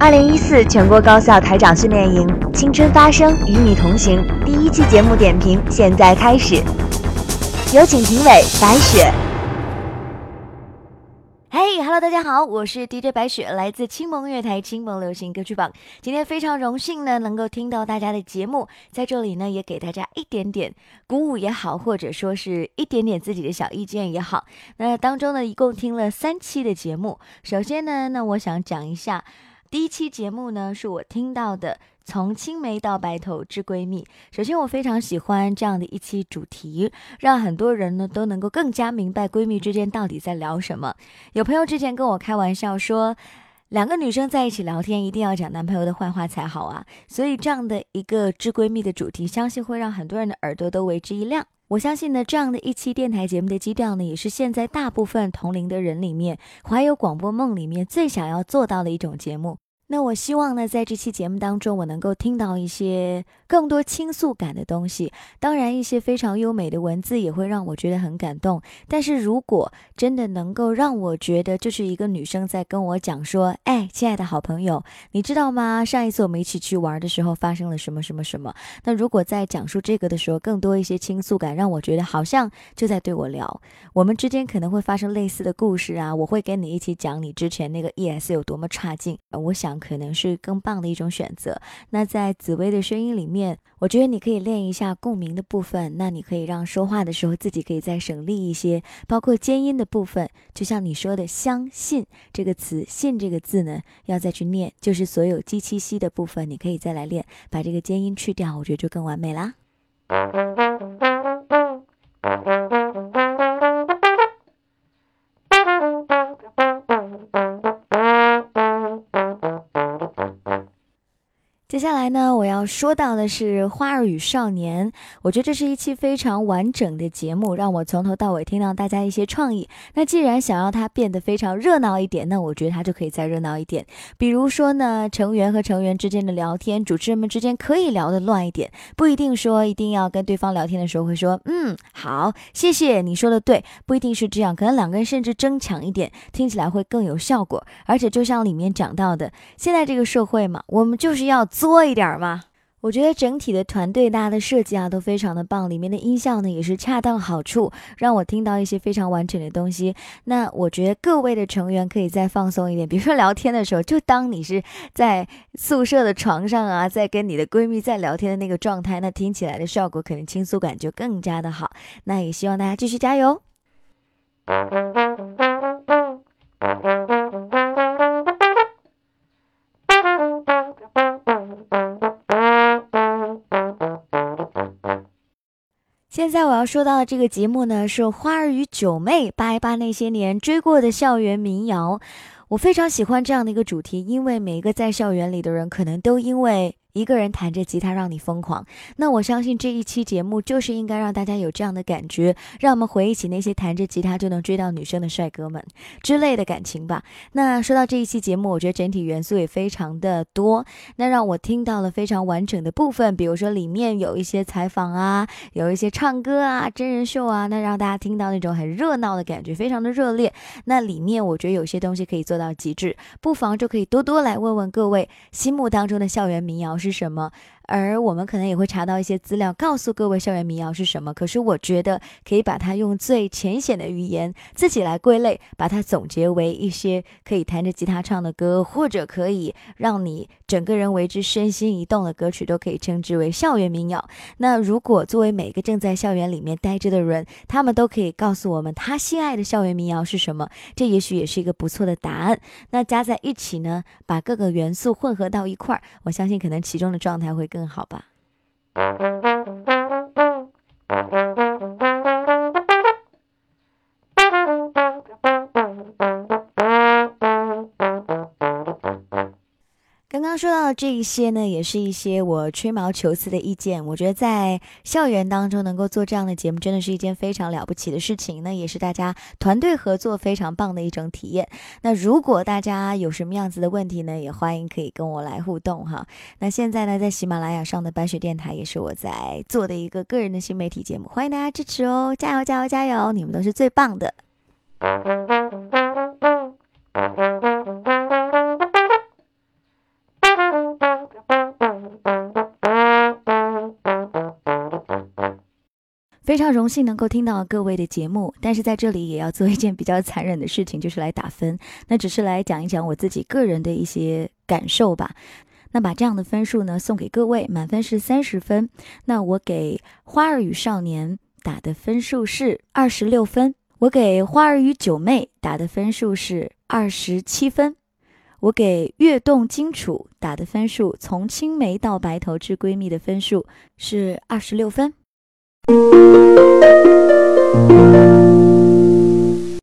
二零一四全国高校台长训练营，青春发声，与你同行。第一期节目点评现在开始，有请评委白雪。嘿，Hello，大家好，我是 DJ 白雪，来自青盟乐台青盟流行歌曲榜。今天非常荣幸呢，能够听到大家的节目，在这里呢，也给大家一点点鼓舞也好，或者说是一点点自己的小意见也好。那当中呢，一共听了三期的节目。首先呢，那我想讲一下。第一期节目呢，是我听到的从青梅到白头之闺蜜。首先，我非常喜欢这样的一期主题，让很多人呢都能够更加明白闺蜜之间到底在聊什么。有朋友之前跟我开玩笑说，两个女生在一起聊天一定要讲男朋友的坏话才好啊。所以，这样的一个知闺蜜的主题，相信会让很多人的耳朵都为之一亮。我相信呢，这样的一期电台节目的基调呢，也是现在大部分同龄的人里面，怀有广播梦里面最想要做到的一种节目。那我希望呢，在这期节目当中，我能够听到一些更多倾诉感的东西。当然，一些非常优美的文字也会让我觉得很感动。但是如果真的能够让我觉得，就是一个女生在跟我讲说：“哎，亲爱的好朋友，你知道吗？上一次我们一起去玩的时候发生了什么什么什么。”那如果在讲述这个的时候，更多一些倾诉感，让我觉得好像就在对我聊。我们之间可能会发生类似的故事啊，我会跟你一起讲你之前那个 ES 有多么差劲。我想。可能是更棒的一种选择。那在紫薇的声音里面，我觉得你可以练一下共鸣的部分。那你可以让说话的时候自己可以再省力一些，包括尖音的部分。就像你说的“相信”这个词，“信”这个字呢，要再去念，就是所有鸡七西的部分，你可以再来练，把这个尖音去掉，我觉得就更完美啦。接下来呢，我要说到的是《花儿与少年》。我觉得这是一期非常完整的节目，让我从头到尾听到大家一些创意。那既然想要它变得非常热闹一点，那我觉得它就可以再热闹一点。比如说呢，成员和成员之间的聊天，主持人们之间可以聊得乱一点，不一定说一定要跟对方聊天的时候会说“嗯，好，谢谢你说的对”，不一定是这样。可能两个人甚至争抢一点，听起来会更有效果。而且就像里面讲到的，现在这个社会嘛，我们就是要做。作一点嘛，我觉得整体的团队大家的设计啊都非常的棒，里面的音效呢也是恰到好处，让我听到一些非常完整的东西。那我觉得各位的成员可以再放松一点，比如说聊天的时候，就当你是在宿舍的床上啊，在跟你的闺蜜在聊天的那个状态，那听起来的效果可能倾诉感就更加的好。那也希望大家继续加油。现在我要说到的这个节目呢，是《花儿与九妹》，八一八那些年追过的校园民谣。我非常喜欢这样的一个主题，因为每一个在校园里的人，可能都因为。一个人弹着吉他让你疯狂，那我相信这一期节目就是应该让大家有这样的感觉，让我们回忆起那些弹着吉他就能追到女生的帅哥们之类的感情吧。那说到这一期节目，我觉得整体元素也非常的多，那让我听到了非常完整的部分，比如说里面有一些采访啊，有一些唱歌啊，真人秀啊，那让大家听到那种很热闹的感觉，非常的热烈。那里面我觉得有些东西可以做到极致，不妨就可以多多来问问各位心目当中的校园民谣是。什么？而我们可能也会查到一些资料，告诉各位校园民谣是什么。可是我觉得可以把它用最浅显的语言自己来归类，把它总结为一些可以弹着吉他唱的歌，或者可以让你整个人为之身心一动的歌曲，都可以称之为校园民谣。那如果作为每个正在校园里面待着的人，他们都可以告诉我们他心爱的校园民谣是什么，这也许也是一个不错的答案。那加在一起呢，把各个元素混合到一块儿，我相信可能其中的状态会更。好吧。说到这一些呢，也是一些我吹毛求疵的意见。我觉得在校园当中能够做这样的节目，真的是一件非常了不起的事情。那也是大家团队合作非常棒的一种体验。那如果大家有什么样子的问题呢，也欢迎可以跟我来互动哈。那现在呢，在喜马拉雅上的白雪电台也是我在做的一个个人的新媒体节目，欢迎大家支持哦！加油加油加油！你们都是最棒的。非常荣幸能够听到各位的节目，但是在这里也要做一件比较残忍的事情，就是来打分。那只是来讲一讲我自己个人的一些感受吧。那把这样的分数呢送给各位，满分是三十分。那我给《花儿与少年》打的分数是二十六分，我给《花儿与九妹》打的分数是二十七分，我给《跃动荆楚》打的分数，从青梅到白头至闺蜜的分数是二十六分。Thank you.